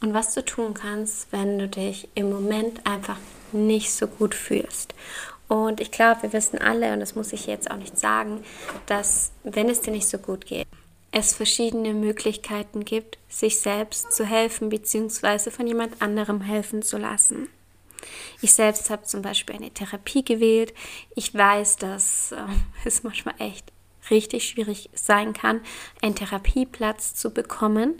und was du tun kannst, wenn du dich im Moment einfach nicht so gut fühlst. Und ich glaube, wir wissen alle, und das muss ich jetzt auch nicht sagen, dass wenn es dir nicht so gut geht, es verschiedene Möglichkeiten gibt, sich selbst zu helfen bzw. von jemand anderem helfen zu lassen. Ich selbst habe zum Beispiel eine Therapie gewählt. Ich weiß, dass äh, es manchmal echt richtig schwierig sein kann, einen Therapieplatz zu bekommen.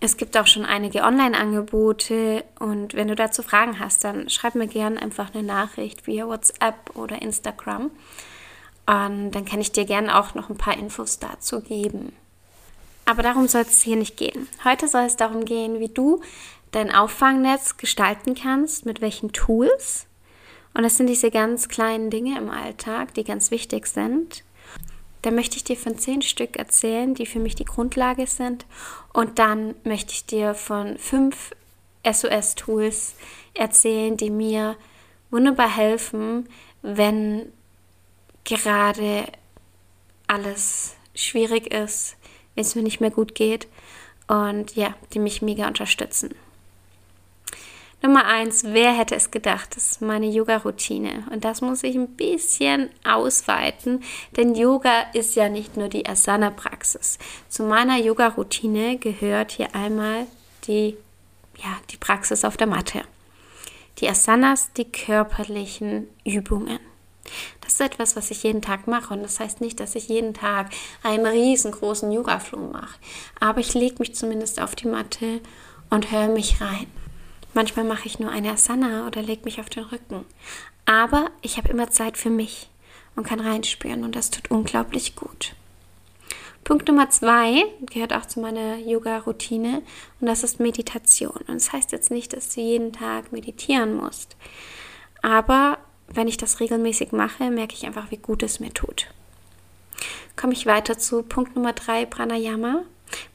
Es gibt auch schon einige Online-Angebote und wenn du dazu Fragen hast, dann schreib mir gerne einfach eine Nachricht via WhatsApp oder Instagram. Und dann kann ich dir gerne auch noch ein paar Infos dazu geben. Aber darum soll es hier nicht gehen. Heute soll es darum gehen, wie du dein Auffangnetz gestalten kannst, mit welchen Tools. Und das sind diese ganz kleinen Dinge im Alltag, die ganz wichtig sind. Da möchte ich dir von zehn Stück erzählen, die für mich die Grundlage sind. Und dann möchte ich dir von fünf SOS-Tools erzählen, die mir wunderbar helfen, wenn gerade alles schwierig ist, wenn es mir nicht mehr gut geht und ja, die mich mega unterstützen. Nummer eins, wer hätte es gedacht? Das ist meine Yoga-Routine. Und das muss ich ein bisschen ausweiten, denn Yoga ist ja nicht nur die Asana-Praxis. Zu meiner Yoga-Routine gehört hier einmal die, ja, die Praxis auf der Matte. Die Asanas, die körperlichen Übungen. Das ist etwas, was ich jeden Tag mache. Und das heißt nicht, dass ich jeden Tag einen riesengroßen Yoga-Flow mache. Aber ich lege mich zumindest auf die Matte und höre mich rein. Manchmal mache ich nur eine Asana oder lege mich auf den Rücken. Aber ich habe immer Zeit für mich und kann reinspüren und das tut unglaublich gut. Punkt Nummer zwei gehört auch zu meiner Yoga-Routine und das ist Meditation. Und das heißt jetzt nicht, dass du jeden Tag meditieren musst. Aber wenn ich das regelmäßig mache, merke ich einfach, wie gut es mir tut. Komme ich weiter zu Punkt Nummer drei, Pranayama.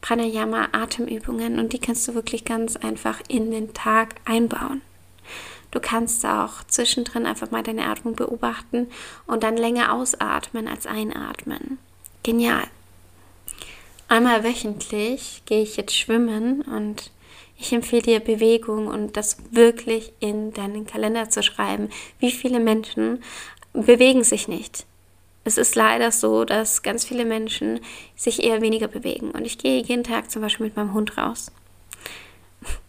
Pranayama Atemübungen und die kannst du wirklich ganz einfach in den Tag einbauen. Du kannst auch zwischendrin einfach mal deine Atmung beobachten und dann länger ausatmen als einatmen. Genial. Einmal wöchentlich gehe ich jetzt schwimmen und ich empfehle dir Bewegung und das wirklich in deinen Kalender zu schreiben. Wie viele Menschen bewegen sich nicht? Es ist leider so, dass ganz viele Menschen sich eher weniger bewegen. Und ich gehe jeden Tag zum Beispiel mit meinem Hund raus.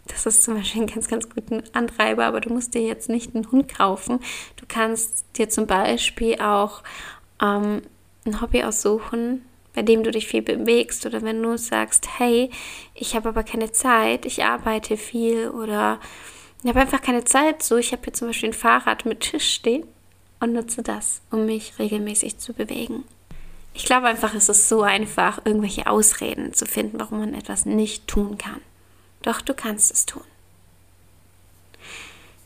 Das ist zum Beispiel ein ganz, ganz guter Antreiber, aber du musst dir jetzt nicht einen Hund kaufen. Du kannst dir zum Beispiel auch ähm, ein Hobby aussuchen, bei dem du dich viel bewegst. Oder wenn du sagst, hey, ich habe aber keine Zeit, ich arbeite viel oder ich habe einfach keine Zeit. So, ich habe hier zum Beispiel ein Fahrrad mit Tisch stehen und nutze das, um mich regelmäßig zu bewegen. Ich glaube einfach, es ist so einfach, irgendwelche Ausreden zu finden, warum man etwas nicht tun kann. Doch du kannst es tun.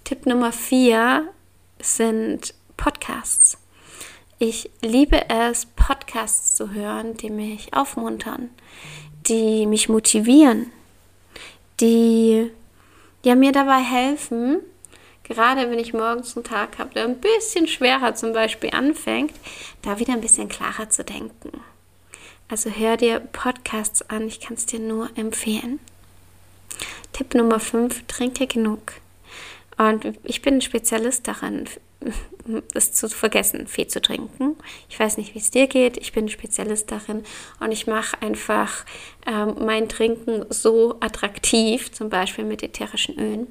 Tipp Nummer vier sind Podcasts. Ich liebe es, Podcasts zu hören, die mich aufmuntern, die mich motivieren, die ja, mir dabei helfen, gerade wenn ich morgens einen Tag habe, der ein bisschen schwerer zum Beispiel anfängt, da wieder ein bisschen klarer zu denken. Also hör dir Podcasts an, ich kann es dir nur empfehlen. Tipp Nummer 5, trinke genug. Und ich bin ein Spezialist darin, es zu vergessen, viel zu trinken. Ich weiß nicht, wie es dir geht. Ich bin Spezialist darin und ich mache einfach ähm, mein Trinken so attraktiv, zum Beispiel mit ätherischen Ölen,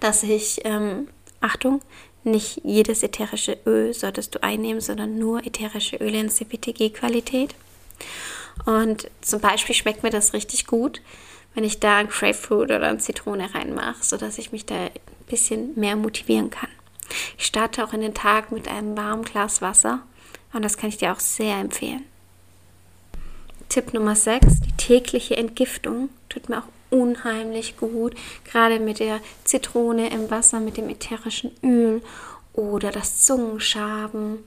dass ich, ähm, Achtung, nicht jedes ätherische Öl solltest du einnehmen, sondern nur ätherische Öle in CPTG-Qualität. Und zum Beispiel schmeckt mir das richtig gut, wenn ich da ein Grapefruit oder eine Zitrone reinmache, sodass ich mich da ein bisschen mehr motivieren kann. Ich starte auch in den Tag mit einem warmen Glas Wasser und das kann ich dir auch sehr empfehlen. Tipp Nummer 6, die tägliche Entgiftung tut mir auch unheimlich gut, gerade mit der Zitrone im Wasser, mit dem ätherischen Öl oder das Zungenschaben.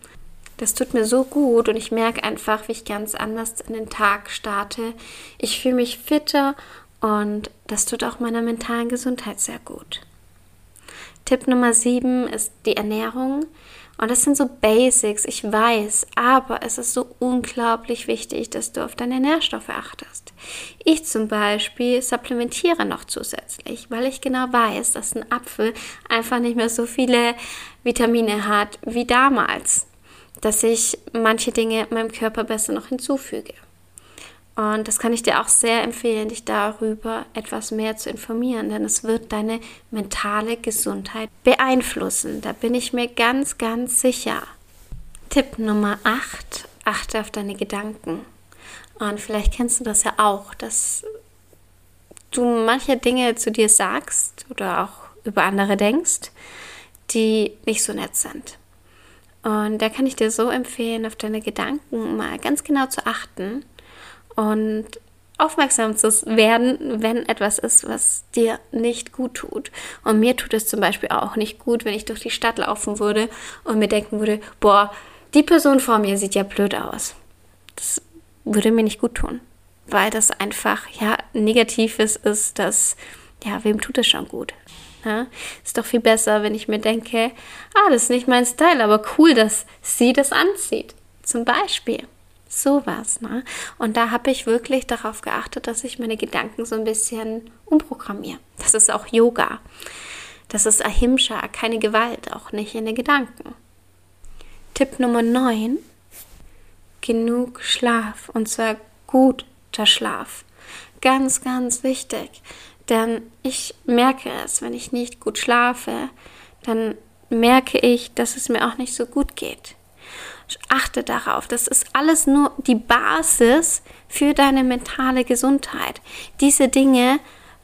Das tut mir so gut und ich merke einfach, wie ich ganz anders in den Tag starte. Ich fühle mich fitter und das tut auch meiner mentalen Gesundheit sehr gut. Tipp Nummer 7 ist die Ernährung. Und das sind so Basics, ich weiß, aber es ist so unglaublich wichtig, dass du auf deine Nährstoffe achtest. Ich zum Beispiel supplementiere noch zusätzlich, weil ich genau weiß, dass ein Apfel einfach nicht mehr so viele Vitamine hat wie damals, dass ich manche Dinge meinem Körper besser noch hinzufüge. Und das kann ich dir auch sehr empfehlen, dich darüber etwas mehr zu informieren, denn es wird deine mentale Gesundheit beeinflussen. Da bin ich mir ganz, ganz sicher. Tipp Nummer 8. Achte auf deine Gedanken. Und vielleicht kennst du das ja auch, dass du manche Dinge zu dir sagst oder auch über andere denkst, die nicht so nett sind. Und da kann ich dir so empfehlen, auf deine Gedanken mal ganz genau zu achten und aufmerksam zu werden, wenn etwas ist, was dir nicht gut tut. Und mir tut es zum Beispiel auch nicht gut, wenn ich durch die Stadt laufen würde und mir denken würde, boah, die Person vor mir sieht ja blöd aus. Das würde mir nicht gut tun, weil das einfach ja negatives ist, dass ja, wem tut es schon gut? Ja, ist doch viel besser, wenn ich mir denke, ah, das ist nicht mein Style, aber cool, dass sie das anzieht. Zum Beispiel. Sowas, ne? Und da habe ich wirklich darauf geachtet, dass ich meine Gedanken so ein bisschen umprogrammiere. Das ist auch Yoga. Das ist Ahimsa, keine Gewalt, auch nicht in den Gedanken. Tipp Nummer 9. Genug Schlaf und zwar guter Schlaf. Ganz, ganz wichtig. Denn ich merke es, wenn ich nicht gut schlafe, dann merke ich, dass es mir auch nicht so gut geht. Achte darauf. Das ist alles nur die Basis für deine mentale Gesundheit. Diese Dinge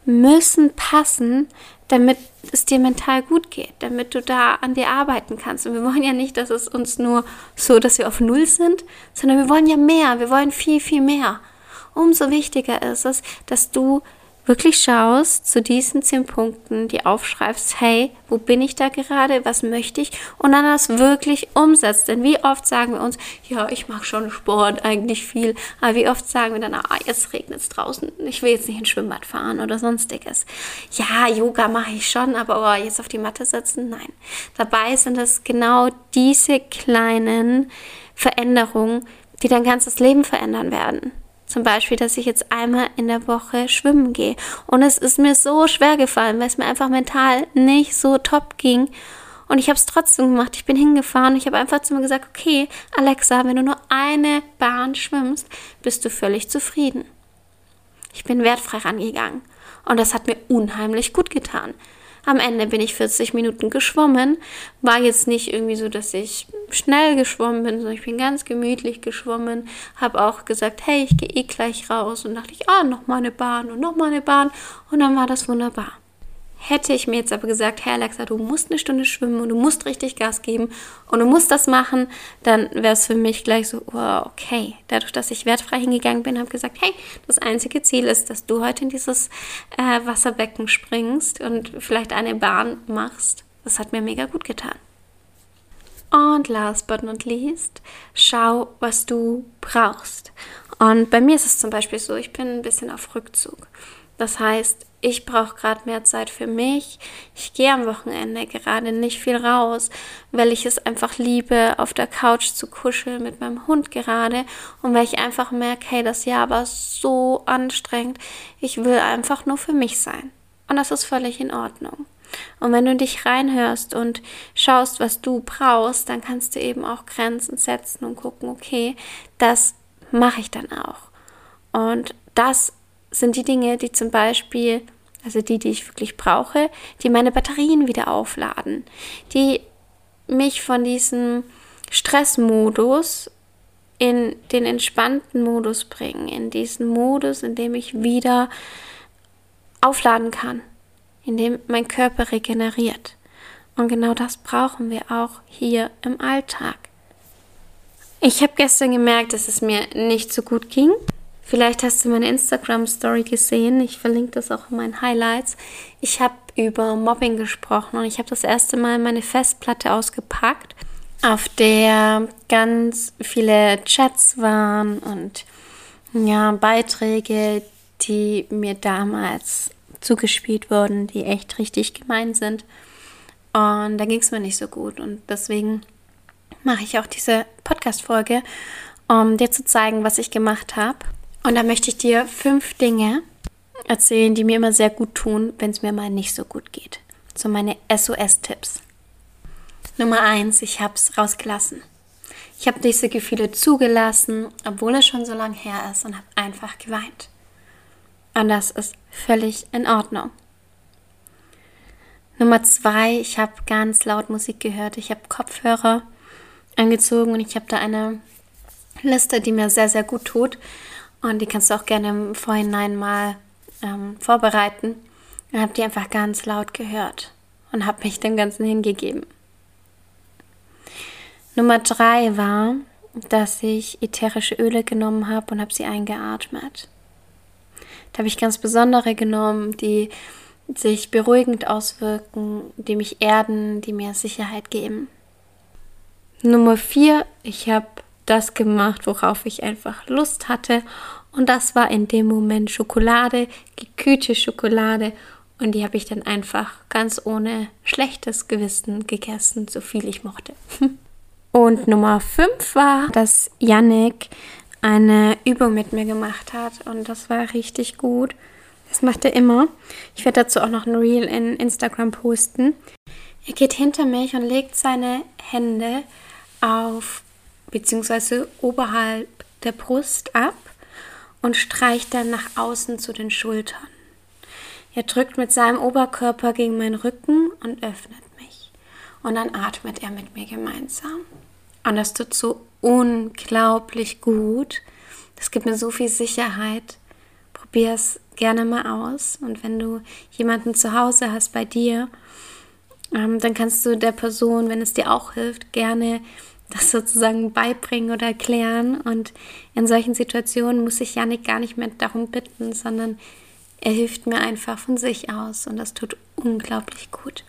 müssen passen, damit es dir mental gut geht, damit du da an dir arbeiten kannst. Und wir wollen ja nicht, dass es uns nur so, dass wir auf Null sind, sondern wir wollen ja mehr, wir wollen viel, viel mehr. Umso wichtiger ist es, dass du wirklich schaust zu diesen zehn Punkten, die aufschreibst, hey, wo bin ich da gerade, was möchte ich und dann das wirklich umsetzt. Denn wie oft sagen wir uns, ja, ich mag schon Sport eigentlich viel, aber wie oft sagen wir dann, ah, jetzt regnet es draußen, ich will jetzt nicht ins Schwimmbad fahren oder sonstiges. Ja, Yoga mache ich schon, aber oh, jetzt auf die Matte setzen, nein. Dabei sind es genau diese kleinen Veränderungen, die dein ganzes Leben verändern werden. Zum Beispiel, dass ich jetzt einmal in der Woche schwimmen gehe. Und es ist mir so schwer gefallen, weil es mir einfach mental nicht so top ging. Und ich habe es trotzdem gemacht. Ich bin hingefahren. Ich habe einfach zu mir gesagt, okay, Alexa, wenn du nur eine Bahn schwimmst, bist du völlig zufrieden. Ich bin wertfrei rangegangen. Und das hat mir unheimlich gut getan. Am Ende bin ich 40 Minuten geschwommen. War jetzt nicht irgendwie so, dass ich schnell geschwommen bin, sondern ich bin ganz gemütlich geschwommen. Habe auch gesagt, hey, ich gehe eh gleich raus. Und dachte ich, ah, noch mal eine Bahn und noch mal eine Bahn. Und dann war das wunderbar. Hätte ich mir jetzt aber gesagt, hey Alexa, du musst eine Stunde schwimmen und du musst richtig Gas geben und du musst das machen, dann wäre es für mich gleich so, oh, okay. Dadurch, dass ich wertfrei hingegangen bin, habe gesagt, hey, das einzige Ziel ist, dass du heute in dieses äh, Wasserbecken springst und vielleicht eine Bahn machst. Das hat mir mega gut getan. Und last but not least, schau, was du brauchst. Und bei mir ist es zum Beispiel so, ich bin ein bisschen auf Rückzug. Das heißt, ich brauche gerade mehr Zeit für mich. Ich gehe am Wochenende gerade nicht viel raus, weil ich es einfach liebe, auf der Couch zu kuscheln mit meinem Hund gerade und weil ich einfach merke, hey, das Jahr war so anstrengend. Ich will einfach nur für mich sein. Und das ist völlig in Ordnung. Und wenn du dich reinhörst und schaust, was du brauchst, dann kannst du eben auch Grenzen setzen und gucken, okay, das mache ich dann auch. Und das sind die Dinge, die zum Beispiel, also die, die ich wirklich brauche, die meine Batterien wieder aufladen, die mich von diesem Stressmodus in den entspannten Modus bringen, in diesen Modus, in dem ich wieder aufladen kann, in dem mein Körper regeneriert. Und genau das brauchen wir auch hier im Alltag. Ich habe gestern gemerkt, dass es mir nicht so gut ging Vielleicht hast du meine Instagram-Story gesehen. Ich verlinke das auch in meinen Highlights. Ich habe über Mobbing gesprochen und ich habe das erste Mal meine Festplatte ausgepackt, auf der ganz viele Chats waren und ja, Beiträge, die mir damals zugespielt wurden, die echt richtig gemein sind. Und da ging es mir nicht so gut. Und deswegen mache ich auch diese Podcast-Folge, um dir zu zeigen, was ich gemacht habe. Und da möchte ich dir fünf Dinge erzählen, die mir immer sehr gut tun, wenn es mir mal nicht so gut geht. So meine SOS-Tipps. Nummer eins, ich habe es rausgelassen. Ich habe diese Gefühle zugelassen, obwohl es schon so lange her ist und habe einfach geweint. Und das ist völlig in Ordnung. Nummer zwei, ich habe ganz laut Musik gehört. Ich habe Kopfhörer angezogen und ich habe da eine Liste, die mir sehr, sehr gut tut. Und die kannst du auch gerne im Vorhinein mal ähm, vorbereiten. Und habe die einfach ganz laut gehört und habe mich dem Ganzen hingegeben. Nummer drei war, dass ich ätherische Öle genommen habe und habe sie eingeatmet. Da habe ich ganz besondere genommen, die sich beruhigend auswirken, die mich erden, die mir Sicherheit geben. Nummer vier, ich habe das gemacht, worauf ich einfach Lust hatte. Und das war in dem Moment Schokolade, gekühlte Schokolade. Und die habe ich dann einfach ganz ohne schlechtes Gewissen gegessen, so viel ich mochte. Und Nummer 5 war, dass Yannick eine Übung mit mir gemacht hat. Und das war richtig gut. Das macht er immer. Ich werde dazu auch noch ein Reel in Instagram posten. Er geht hinter mich und legt seine Hände auf bzw. oberhalb der Brust ab und streicht dann nach außen zu den Schultern. Er drückt mit seinem Oberkörper gegen meinen Rücken und öffnet mich. Und dann atmet er mit mir gemeinsam. Und das tut so unglaublich gut. Das gibt mir so viel Sicherheit. Probier es gerne mal aus. Und wenn du jemanden zu Hause hast bei dir, ähm, dann kannst du der Person, wenn es dir auch hilft, gerne das sozusagen beibringen oder erklären. Und in solchen Situationen muss ich Janik gar nicht mehr darum bitten, sondern er hilft mir einfach von sich aus und das tut unglaublich gut.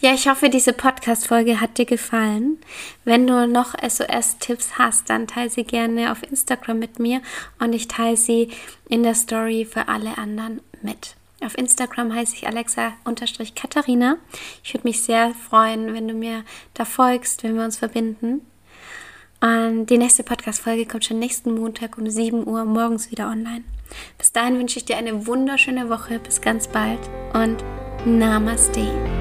Ja, ich hoffe, diese Podcast-Folge hat dir gefallen. Wenn du noch SOS-Tipps hast, dann teile sie gerne auf Instagram mit mir und ich teile sie in der Story für alle anderen mit. Auf Instagram heiße ich Alexa-Katharina. Ich würde mich sehr freuen, wenn du mir da folgst, wenn wir uns verbinden. Und die nächste Podcast-Folge kommt schon nächsten Montag um 7 Uhr morgens wieder online. Bis dahin wünsche ich dir eine wunderschöne Woche. Bis ganz bald und Namaste.